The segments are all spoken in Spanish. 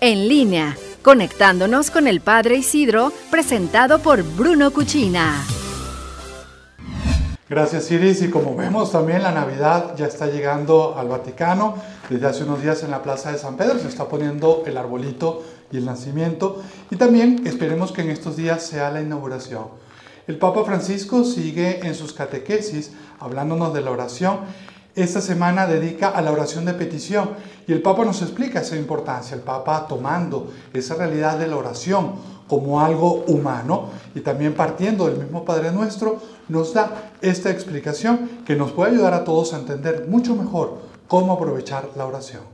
en línea, conectándonos con el Padre Isidro, presentado por Bruno Cuchina. Gracias Iris y como vemos también la Navidad ya está llegando al Vaticano. Desde hace unos días en la Plaza de San Pedro se está poniendo el arbolito y el nacimiento y también esperemos que en estos días sea la inauguración. El Papa Francisco sigue en sus catequesis hablándonos de la oración. Esta semana dedica a la oración de petición y el Papa nos explica esa importancia. El Papa tomando esa realidad de la oración como algo humano y también partiendo del mismo Padre Nuestro, nos da esta explicación que nos puede ayudar a todos a entender mucho mejor cómo aprovechar la oración.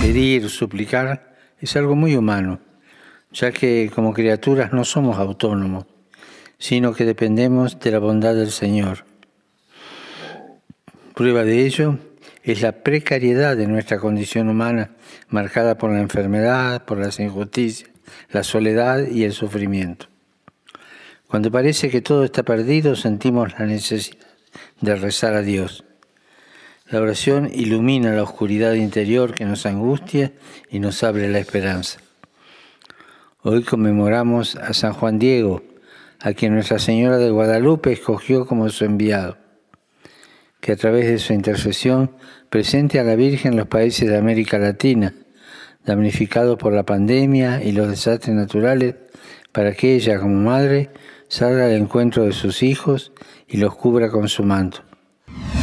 Pedir, suplicar es algo muy humano, ya que como criaturas no somos autónomos, sino que dependemos de la bondad del Señor. Prueba de ello es la precariedad de nuestra condición humana, marcada por la enfermedad, por las injusticias, la soledad y el sufrimiento. Cuando parece que todo está perdido, sentimos la necesidad de rezar a Dios. La oración ilumina la oscuridad interior que nos angustia y nos abre la esperanza. Hoy conmemoramos a San Juan Diego, a quien Nuestra Señora de Guadalupe escogió como su enviado, que a través de su intercesión presente a la Virgen en los países de América Latina, damnificados por la pandemia y los desastres naturales, para que ella como madre salga al encuentro de sus hijos y los cubra con su manto.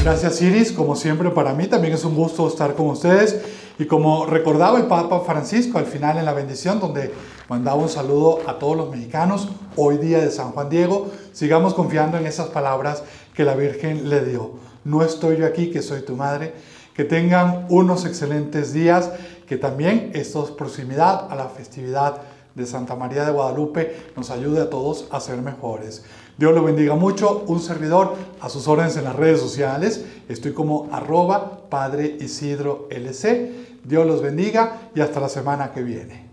Gracias Iris, como siempre para mí también es un gusto estar con ustedes y como recordaba el Papa Francisco al final en la bendición donde mandaba un saludo a todos los mexicanos hoy día de San Juan Diego, sigamos confiando en esas palabras que la Virgen le dio. No estoy yo aquí, que soy tu madre. Que tengan unos excelentes días, que también esta proximidad a la festividad de Santa María de Guadalupe nos ayude a todos a ser mejores. Dios lo bendiga mucho. Un servidor a sus órdenes en las redes sociales. Estoy como arroba Padre Isidro LC. Dios los bendiga y hasta la semana que viene.